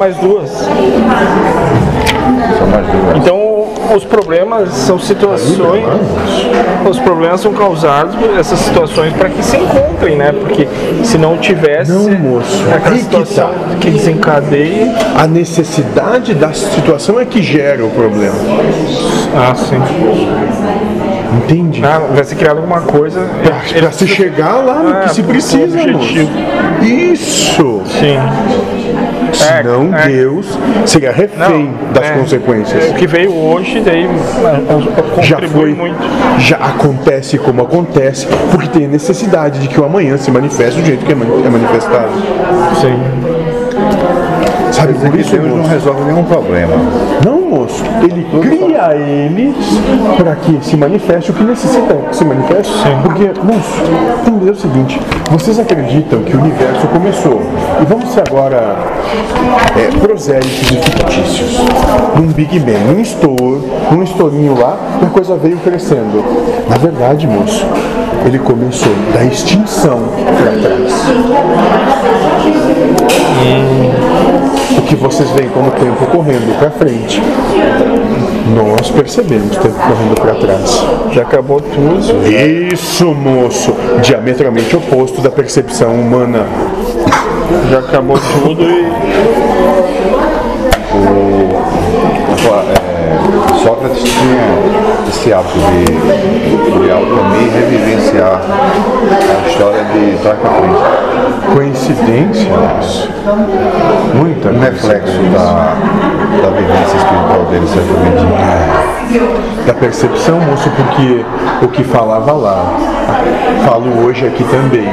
mais duas. São mais duas. Então os problemas são situações, os problemas são causados por essas situações para que se encontrem, né? Porque se não tivesse Não, moço. aquela Aí que situação tá. que desencadeia. A necessidade da situação é que gera o problema. Ah, sim. Entende? Ah, vai ser criado alguma coisa. Para se chegar lá no Ah, que se precisa, moço. Isso! Sim. Senão é. Deus seria refém das é. consequências. O que veio hoje daí é, já contribui foi, muito. já acontece como acontece, porque tem a necessidade de que o amanhã se manifeste do jeito que é mani- é manifestado. Sim. Sabe, por que isso, Deus não resolve nenhum problema. não, ele cria eles para que se manifeste o que necessita que se manifeste. Porque, moço, tem que dizer o seguinte: vocês acreditam que o universo começou, e vamos ser agora é, prosélitos e fictícios, num Big Bang, num estouro, num estourinho lá, e a coisa veio crescendo. Na verdade, moço, ele começou da extinção para trás. O vocês veem como tempo correndo para frente, nós percebemos o tempo correndo para trás. Já acabou tudo. Isso, moço, diametralmente oposto da percepção humana. Já acabou tudo e. É, Sócrates tinha esse hábito de, de dormir revivenciar história de. Coincidência? Muita Um reflexo da, da vivência espiritual dele, certamente. da percepção, moço, porque o que falava lá, falo hoje aqui também.